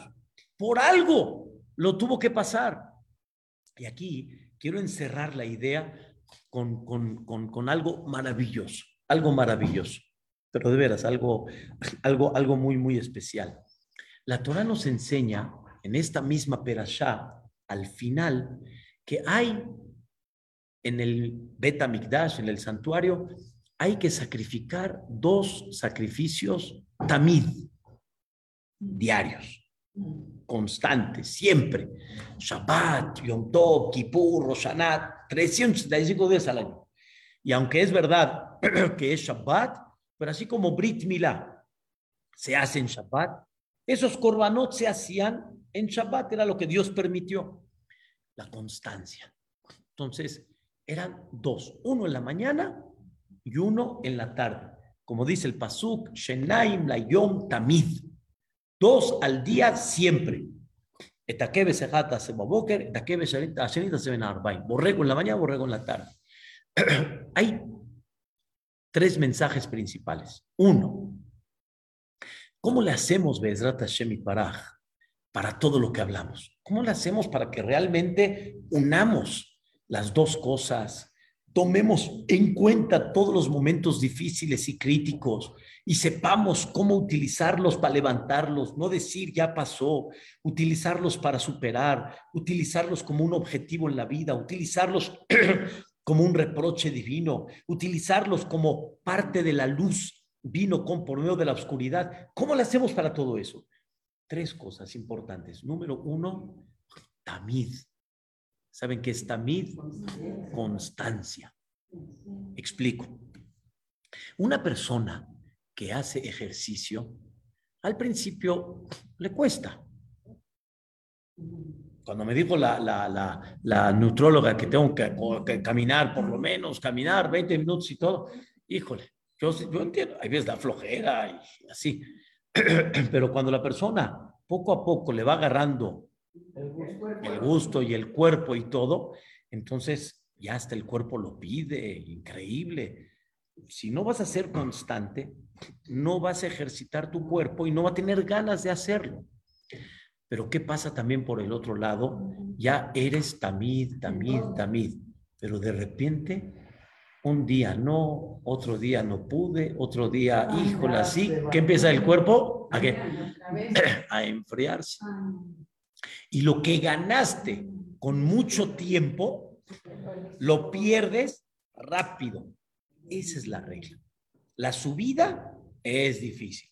Por algo lo tuvo que pasar. Y aquí quiero encerrar la idea con, con, algo maravilloso, algo maravilloso, pero de veras, algo, algo, algo muy, muy especial. La Torah nos enseña en esta misma perashá, al final, que hay en el Bet en el santuario, hay que sacrificar dos sacrificios tamid, diarios, constantes, siempre. Shabbat, Yom Tov, Kippur, Roshanat, 365 días al año. Y aunque es verdad que es Shabbat, pero así como Brit Milá se hace en Shabbat, esos korbanot se hacían en Shabbat, era lo que Dios permitió. La constancia. Entonces, eran dos, uno en la mañana y uno en la tarde. Como dice el Pasuk, Shenaim la Yom Tamid. Dos al día siempre. Borrego en la mañana, borrego en la tarde. Hay tres mensajes principales. Uno, ¿cómo le hacemos, Bezrat Hashem Paraj, para todo lo que hablamos? ¿Cómo le hacemos para que realmente unamos las dos cosas? tomemos en cuenta todos los momentos difíciles y críticos y sepamos cómo utilizarlos para levantarlos, no decir ya pasó, utilizarlos para superar, utilizarlos como un objetivo en la vida, utilizarlos como un reproche divino, utilizarlos como parte de la luz vino con por medio de la oscuridad. ¿Cómo lo hacemos para todo eso? Tres cosas importantes. Número uno, tamid. ¿Saben qué es tamid? Constancia. Explico. Una persona que hace ejercicio, al principio le cuesta. Cuando me dijo la, la, la, la nutróloga que tengo que, que, caminar, por lo menos, caminar 20 minutos y todo, híjole, Yo, yo entiendo, hay veces la flojera y así, pero cuando la persona poco a poco le va agarrando el gusto y el cuerpo y todo, entonces ya hasta el cuerpo lo pide, increíble. Si no vas a ser constante, no vas a ejercitar tu cuerpo y no va a tener ganas de hacerlo. Pero ¿qué pasa también por el otro lado? Ya eres tamid, tamid, tamid, pero de repente un día no, otro día no pude, otro día, híjole, así, ¿qué empieza el cuerpo? ¿A qué? A enfriarse. Y lo que ganaste con mucho tiempo, lo pierdes rápido. Esa es la regla. La subida es difícil.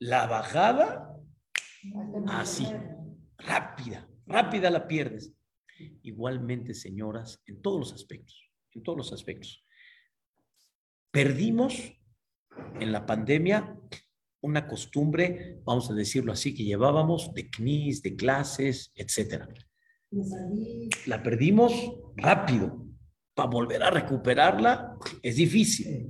La bajada, así, rápida, rápida la pierdes. Igualmente, señoras, en todos los aspectos, en todos los aspectos. Perdimos en la pandemia una costumbre, vamos a decirlo así, que llevábamos de CNIS, de clases, etcétera. La perdimos rápido. Para volver a recuperarla es difícil,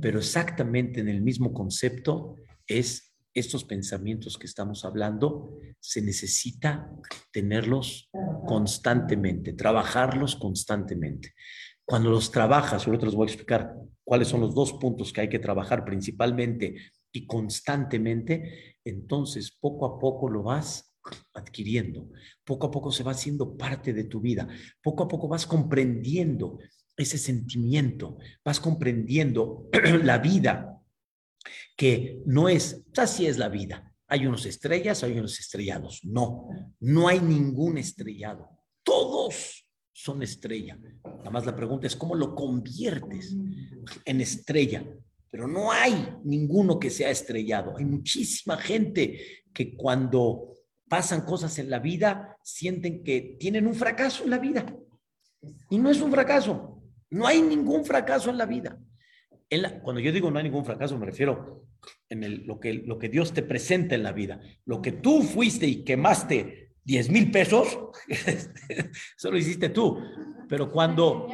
pero exactamente en el mismo concepto es estos pensamientos que estamos hablando, se necesita tenerlos constantemente, trabajarlos constantemente. Cuando los trabajas, ahorita les voy a explicar cuáles son los dos puntos que hay que trabajar principalmente y constantemente, entonces poco a poco lo vas adquiriendo, poco a poco se va haciendo parte de tu vida, poco a poco vas comprendiendo ese sentimiento, vas comprendiendo la vida, que no es, así es la vida, hay unos estrellas, hay unos estrellados, no, no hay ningún estrellado, todos son estrella. Nada más la pregunta es cómo lo conviertes en estrella. Pero no hay ninguno que sea estrellado. Hay muchísima gente que cuando pasan cosas en la vida sienten que tienen un fracaso en la vida. Y no es un fracaso. No hay ningún fracaso en la vida. Cuando yo digo no hay ningún fracaso, me refiero en lo, que, lo que Dios te presenta en la vida. Lo que tú fuiste y quemaste 10 mil pesos, eso lo hiciste tú. Pero cuando,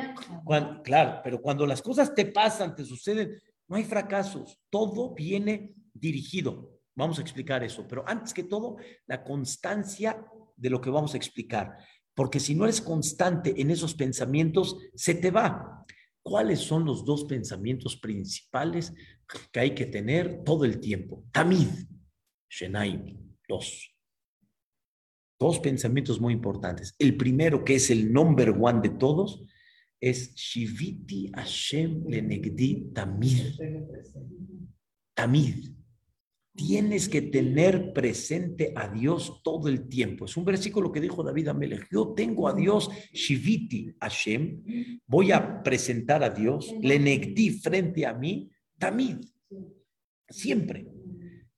cuando, claro, pero cuando las cosas te pasan, te suceden, no hay fracasos, todo viene dirigido. Vamos a explicar eso, pero antes que todo, la constancia de lo que vamos a explicar, porque si no eres constante en esos pensamientos, se te va. ¿Cuáles son los dos pensamientos principales que hay que tener todo el tiempo? Tamid, Shenaim, dos dos pensamientos muy importantes. El primero, que es el number one de todos, es Shiviti Hashem Lenegdi Tamid. Tamid. Tienes que tener presente a Dios todo el tiempo. Es un versículo que dijo David Amelech. Yo tengo a Dios, Shiviti Hashem. Voy a presentar a Dios, Lenegdi frente a mí, Tamid. Siempre.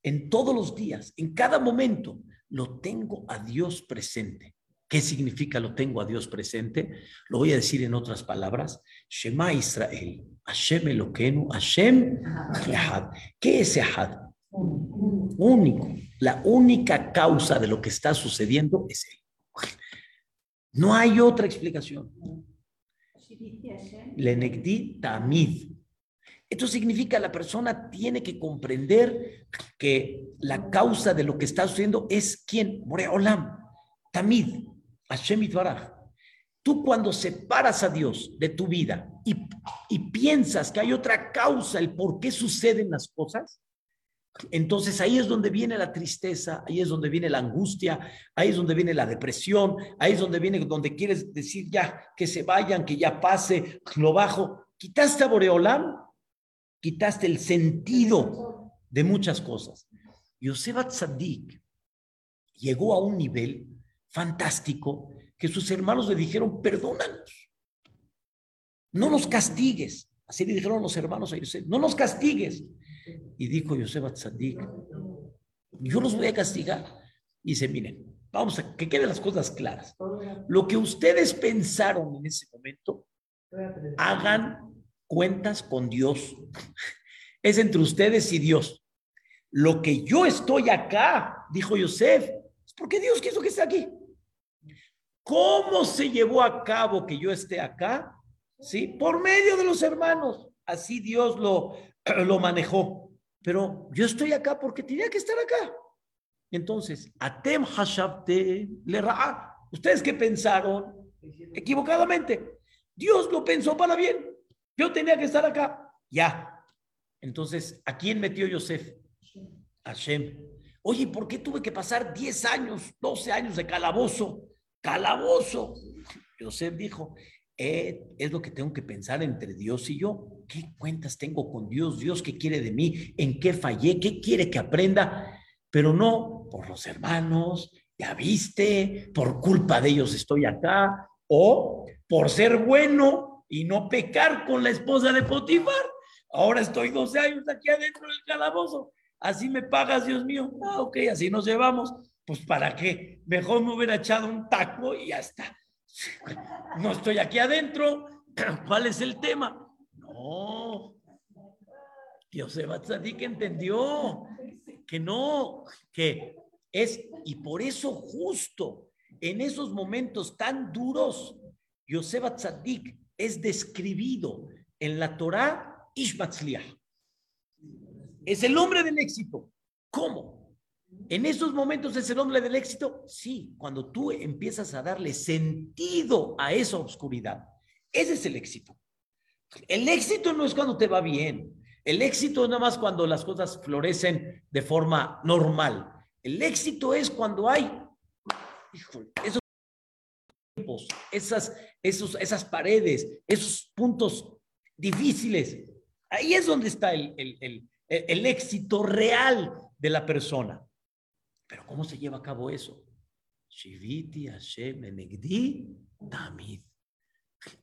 En todos los días, en cada momento lo tengo a Dios presente. ¿Qué significa lo tengo a Dios presente? Lo voy a decir en otras palabras. Shema Israel, Hashem Eloquenu, Hashem Ehad. ¿Qué es Ehad? Único. La única causa de lo que está sucediendo es Él. No hay otra explicación. Lenegdi Tamid. Esto significa la persona tiene que comprender que la causa de lo que está sucediendo es quién, Boreolam, Tamid, Hashem Baraj. Tú cuando separas a Dios de tu vida y, y piensas que hay otra causa, el por qué suceden las cosas, entonces ahí es donde viene la tristeza, ahí es donde viene la angustia, ahí es donde viene la depresión, ahí es donde viene donde quieres decir ya que se vayan, que ya pase, lo bajo. Quitaste a Boreolam, quitaste el sentido de muchas cosas. Yosef Tzadik llegó a un nivel fantástico que sus hermanos le dijeron, perdónanos, no nos castigues. Así le dijeron los hermanos a Yosef, no nos castigues. Y dijo Yosef Tzadik, yo los voy a castigar. Y dice, miren, vamos a que queden las cosas claras. Lo que ustedes pensaron en ese momento, hagan cuentas con Dios. Es entre ustedes y Dios. Lo que yo estoy acá, dijo Yosef, es porque Dios quiso que esté aquí. ¿Cómo se llevó a cabo que yo esté acá? ¿Sí? Por medio de los hermanos. así Dios lo, lo manejó. Pero yo estoy acá porque tenía que estar acá. Entonces, Atem Hashabte le ¿Ustedes qué pensaron? Equivocadamente. Dios lo pensó para bien. Yo tenía que estar acá. Ya. Entonces, ¿a quién metió Yosef? Hashem. Oye, ¿por qué tuve que pasar 10 años, 12 años de calabozo? Calabozo. Yosef dijo, eh, es lo que tengo que pensar entre Dios y yo. ¿Qué cuentas tengo con Dios? Dios, ¿qué quiere de mí? ¿En qué fallé? ¿Qué quiere que aprenda? Pero no por los hermanos, ya viste, por culpa de ellos estoy acá, o por ser bueno y no pecar con la esposa de Potifar. Ahora estoy 12 años aquí adentro del calabozo. Así me pagas, Dios mío. Ah, ok, así nos llevamos. Pues para qué? Mejor me hubiera echado un taco y ya está. No estoy aquí adentro. ¿Cuál es el tema? No. Dios que entendió que no, que es, y por eso justo en esos momentos tan duros, Yosef Tzadik es describido en la Torah Ishmatzliah. Es el hombre del éxito. ¿Cómo? En esos momentos es el hombre del éxito. Sí, cuando tú empiezas a darle sentido a esa oscuridad. Ese es el éxito. El éxito no es cuando te va bien. El éxito es nada más cuando las cosas florecen de forma normal. El éxito es cuando hay esos tiempos, esas, esas paredes, esos puntos difíciles. Ahí es donde está el, el, el éxito real de la persona. Pero ¿cómo se lleva a cabo eso? Shiviti Hashem Tamid.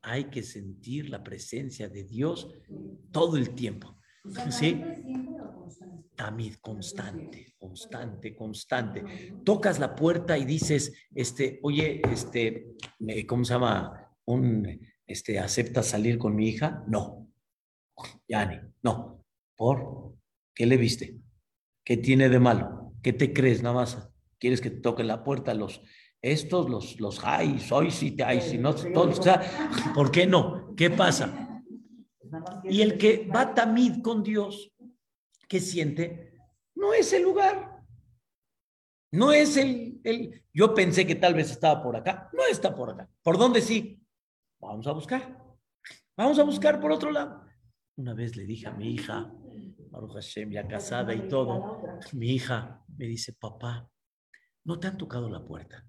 Hay que sentir la presencia de Dios todo el tiempo. ¿Sí? Tamid, constante, constante, constante. Tocas la puerta y dices, este, oye, este, ¿cómo se llama? Un, este, ¿acepta salir con mi hija? No. Yani, no. ¿Por? ¿Qué le viste? ¿Qué tiene de malo? ¿Qué te crees nada más? ¿Quieres que te toque la puerta los estos, los, los hay, soy, si te hay, si no, todos, ¿por qué no? ¿Qué pasa? Y el que va tamid con Dios, que siente, no es el lugar. No es el, el, yo pensé que tal vez estaba por acá, no está por acá. ¿Por dónde sí? Vamos a buscar. Vamos a buscar por otro lado. Una vez le dije a mi hija, Maruja Hashem, ya casada y todo, mi hija me dice, papá, ¿no te han tocado la puerta?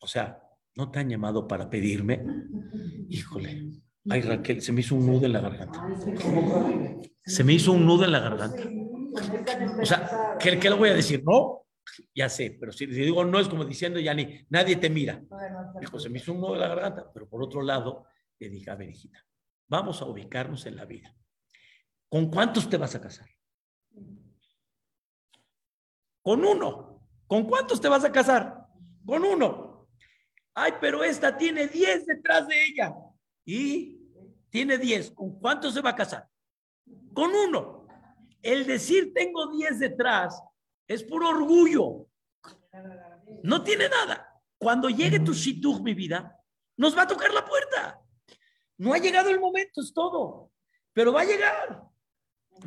O sea, ¿no te han llamado para pedirme? Híjole, Ay, Raquel, se me hizo un nudo en la garganta. Se me hizo un nudo en la garganta. O sea, ¿qué, qué le voy a decir? No, ya sé, pero si, digo no es como diciendo ya ni nadie te mira. Dijo, se me hizo un nudo en la garganta, pero por otro lado, le dije, a ver, hijita, vamos a ubicarnos en la vida. ¿Con cuántos te vas a casar? Con uno. ¿Con cuántos te vas a casar? Con uno. Ay, pero esta tiene diez detrás de ella y tiene 10, ¿con cuánto se va a casar? Con uno. El decir tengo 10 detrás es por orgullo. No tiene nada. Cuando llegue tu shidduch, mi vida, nos va a tocar la puerta. No ha llegado el momento, es todo. Pero va a llegar.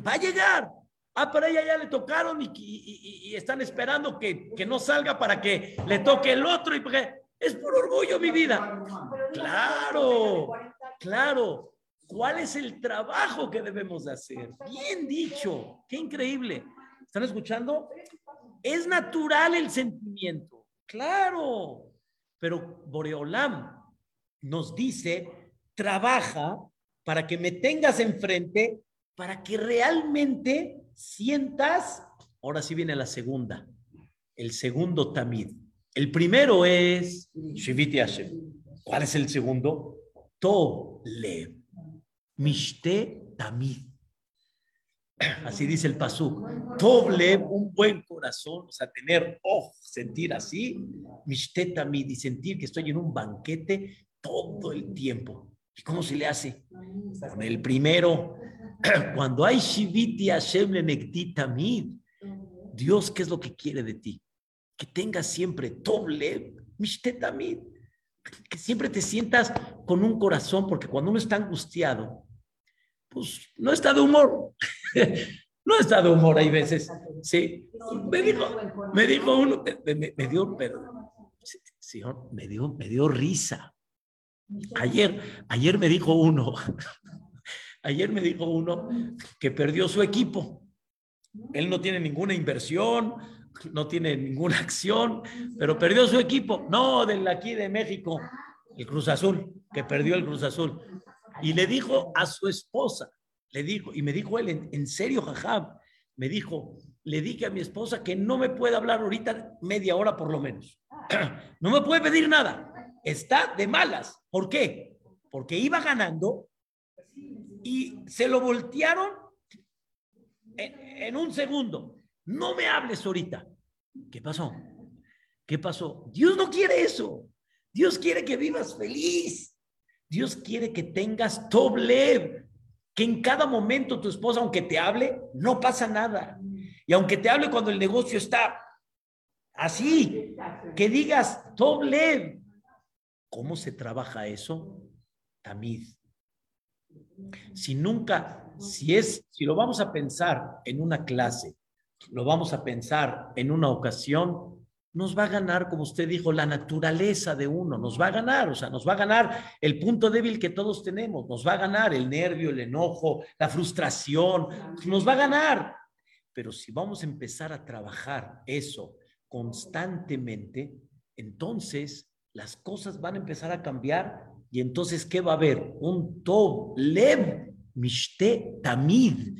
Va a llegar. Ah, pero ella ya le tocaron y, están esperando que, que, no salga para que le toque el otro. Y porque es por orgullo, mi vida. Claro. Claro, ¿cuál es el trabajo que debemos hacer? Bien dicho, qué increíble. ¿Están escuchando? Es natural el sentimiento, claro, pero Boreolam nos dice, trabaja para que me tengas enfrente, para que realmente sientas, ahora sí viene la segunda, el segundo tamid. El primero es Shiviti Hashem. ¿Cuál es el segundo? Tov Lev, Mishte Tamid. Así dice el Pasuk. Tov Lev, un buen corazón, o sea, tener, oh, sentir así, Mishte Tamid, y sentir que estoy en un banquete todo el tiempo. ¿Y cómo se le hace? Con el primero, cuando hay Shiviti Hashem Tamid, Dios, ¿qué es lo que quiere de ti? Que tengas siempre Tov Lev, Mishte Tamid que siempre te sientas con un corazón, porque cuando uno está angustiado, pues no está de humor. no está de humor, hay veces. Sí, me dijo, me dijo uno, me, dio, pero, me dio, me dio risa. Ayer, ayer me dijo uno, ayer me dijo uno que perdió su equipo. Él no tiene ninguna inversión, no tiene ninguna acción, pero perdió su equipo. No, del aquí de México, el Cruz Azul, que perdió el Cruz Azul. Y le dijo a su esposa, le dijo, y me dijo él, en, serio, jajab, me dijo, le dije a mi esposa que no me puede hablar ahorita media hora por lo menos. no me puede pedir nada. Está de malas. ¿Por qué? Porque iba ganando y se lo voltearon en un segundo. No me hables ahorita. ¿Qué pasó? ¿Qué pasó? Dios no quiere eso. Dios quiere que vivas feliz. Dios quiere que tengas doble, que en cada momento tu esposa, aunque te hable, no pasa nada. Y aunque te hable cuando el negocio está así, que digas doble. ¿Cómo se trabaja eso? Tamiz. Si nunca, si es, si lo vamos a pensar en una clase, lo vamos a pensar en una ocasión, nos va a ganar, como usted dijo, la naturaleza de uno, nos va a ganar, o sea, nos va a ganar el punto débil que todos tenemos, nos va a ganar el nervio, el enojo, la frustración, nos va a ganar. Pero si vamos a empezar a trabajar eso constantemente, entonces las cosas van a empezar a cambiar y entonces, ¿qué va a haber? Un Tov Lev Mishte Tamid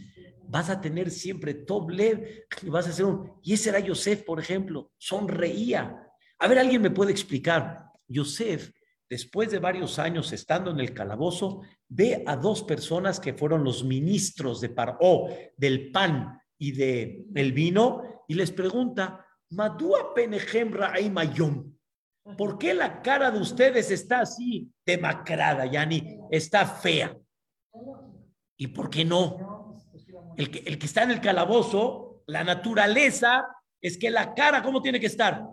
vas a tener siempre top lev y vas a hacer un... Y ese era Yosef, por ejemplo, sonreía. A ver, ¿alguien me puede explicar? Yosef, después de varios años estando en el calabozo, ve a dos personas que fueron los ministros de Paró, del pan y de el vino, y les pregunta, Madúa Penejem Mayom, ¿por qué la cara de ustedes está así demacrada, Yani? Está fea. ¿Y por qué no? el que, el que está en el calabozo, la naturaleza es que la cara, ¿cómo tiene que estar?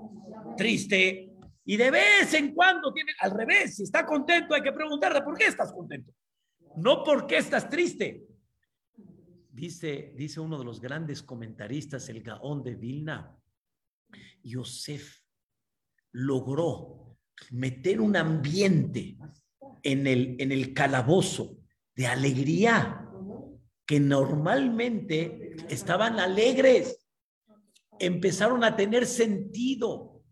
Triste. Y de vez en cuando tiene, al revés, si está contento hay que preguntarle, ¿por qué estás contento? No por qué estás triste. Dice, dice uno de los grandes comentaristas, el Gaón de Vilna, Yosef logró meter un ambiente en el, en el calabozo de alegría que normalmente estaban alegres, empezaron a tener sentido.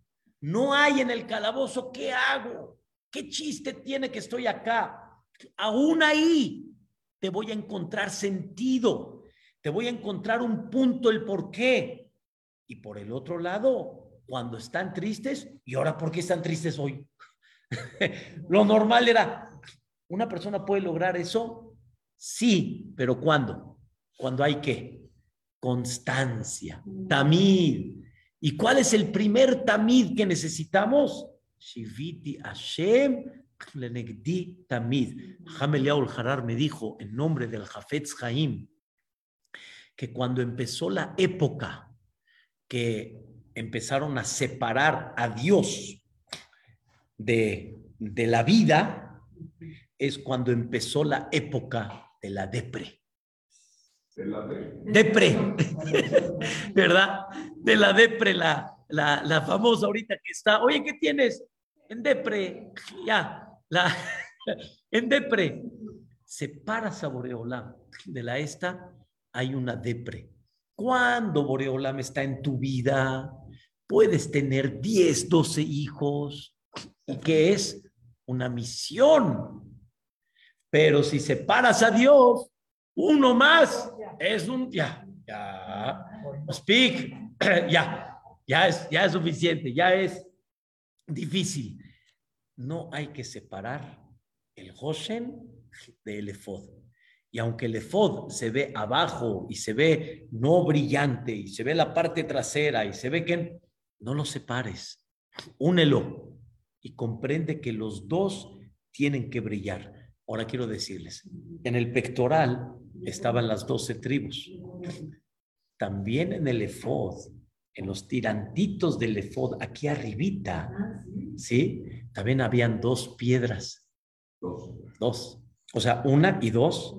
No hay en el calabozo, ¿qué hago? ¿Qué chiste tiene que estoy acá? Aún ahí te voy a encontrar sentido, te voy a encontrar un punto, el por qué. Y por el otro lado, cuando están tristes, ¿y ahora por qué están tristes hoy? Lo normal era, una persona puede lograr eso Sí, pero ¿cuándo? Cuando hay qué? Constancia, tamid. ¿Y cuál es el primer tamid que necesitamos? Shiviti Hashem lenegdi tamid. Hamel Harar me dijo en nombre del Jafetz Haim que cuando empezó la época que empezaron a separar a Dios de, de la vida, es cuando empezó la época de la depre. De la depre. ¿Verdad? De la depre, la, la, famosa ahorita que está. Oye, ¿qué tienes? En depre. Ya, la, en depre. Separas a Boreolam de la esta, hay una depre. Cuando Boreolam está en tu vida, puedes tener 10, 12 hijos, y que es una misión pero si separas a Dios, uno más es un, ya, ya, speak, ya, ya es, ya es suficiente, ya es difícil. No hay que separar el Hoshen del Efod. Y aunque el Efod se ve abajo y se ve no brillante y se ve la parte trasera y se ve que no lo separes, únelo y comprende que los dos tienen que brillar. Ahora quiero decirles, en el pectoral estaban las doce tribus. También en el efod, en los tirantitos del efod, aquí arribita, ¿sí? También habían dos piedras. Dos. O sea, una y dos.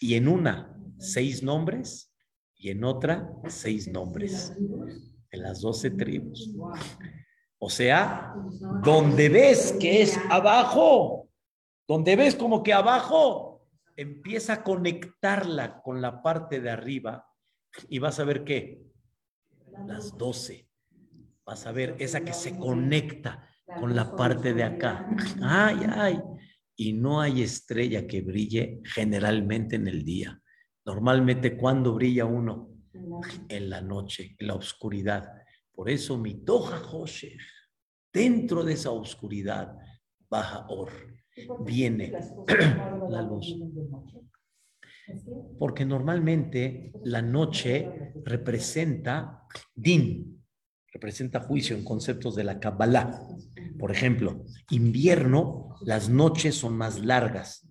Y en una, seis nombres y en otra, seis nombres. En las doce tribus. O sea, donde ves que es abajo, donde ves como que abajo, empieza a conectarla con la parte de arriba y vas a ver qué. Las doce. Vas a ver esa que se conecta con la parte de acá. Ay, ay. Y no hay estrella que brille generalmente en el día. Normalmente, cuando brilla uno? En la noche, en la oscuridad. Por eso, mi toja José, dentro de esa oscuridad, baja Or, viene la luz. Porque normalmente la noche representa din, representa juicio en conceptos de la Kabbalah. Por ejemplo, invierno, las noches son más largas,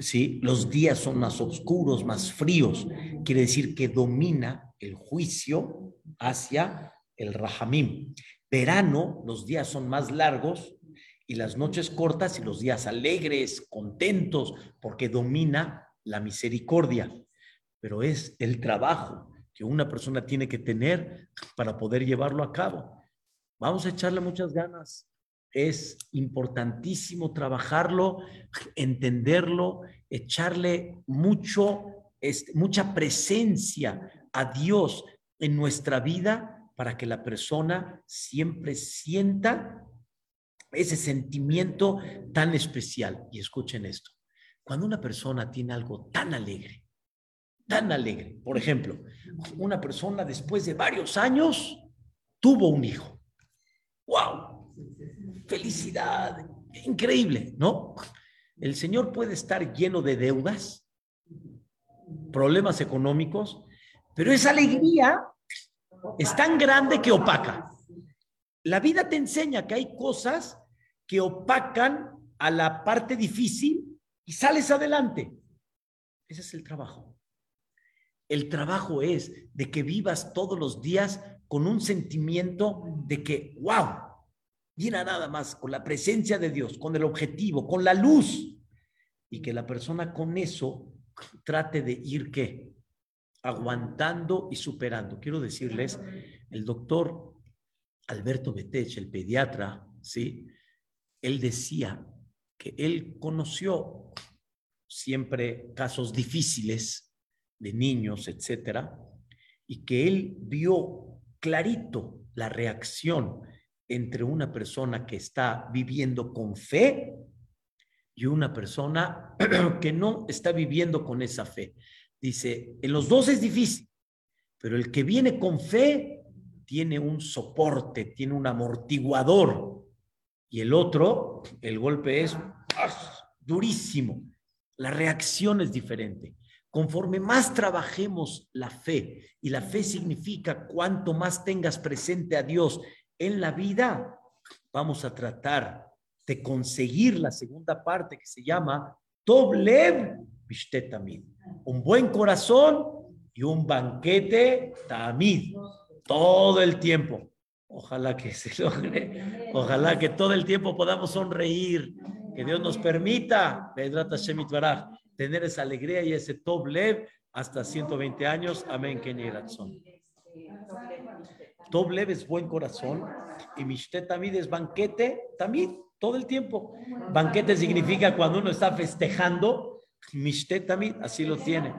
¿sí? los días son más oscuros, más fríos. Quiere decir que domina el juicio hacia el Rahamim. Verano, los días son más largos y las noches cortas y los días alegres, contentos, porque domina la misericordia. Pero es el trabajo que una persona tiene que tener para poder llevarlo a cabo. Vamos a echarle muchas ganas. Es importantísimo trabajarlo, entenderlo, echarle mucho, mucha presencia a Dios en nuestra vida para que la persona siempre sienta ese sentimiento tan especial. Y escuchen esto, cuando una persona tiene algo tan alegre, tan alegre. Por ejemplo, una persona después de varios años tuvo un hijo. Felicidad, increíble, ¿no? El Señor puede estar lleno de deudas, problemas económicos, pero esa alegría es tan grande que opaca. La vida te enseña que hay cosas que opacan a la parte difícil y sales adelante. Ese es el trabajo. El trabajo es de que vivas todos los días con un sentimiento de que, wow, mira nada más, con la presencia de Dios, con el objetivo, con la luz, y que la persona con eso trate de ir qué? Aguantando y superando. Quiero decirles, el doctor Alberto Betech, el pediatra, ¿sí? Él decía que él conoció siempre casos difíciles de niños, etcétera, y que él vio clarito la reacción entre una persona que está viviendo con fe y una persona que no está viviendo con esa fe. Dice, en los dos es difícil, pero el que viene con fe tiene un soporte, tiene un amortiguador, y el otro, el golpe es ¡ah! durísimo. La reacción es diferente. Conforme más trabajemos la fe, y la fe significa cuanto más tengas presente a Dios en la vida, vamos a tratar de conseguir la segunda parte que se llama Toblev Bishtet Un buen corazón y un banquete Tamid. Todo el tiempo. Ojalá que se logre. Ojalá que todo el tiempo podamos sonreír. Que Dios nos permita. Tener esa alegría y ese top lev hasta 120 años. Amén, Kenny Top lev es buen corazón y Mishte tamid es banquete, también, todo el tiempo. Banquete significa cuando uno está festejando, Mishte tamid, así lo tiene.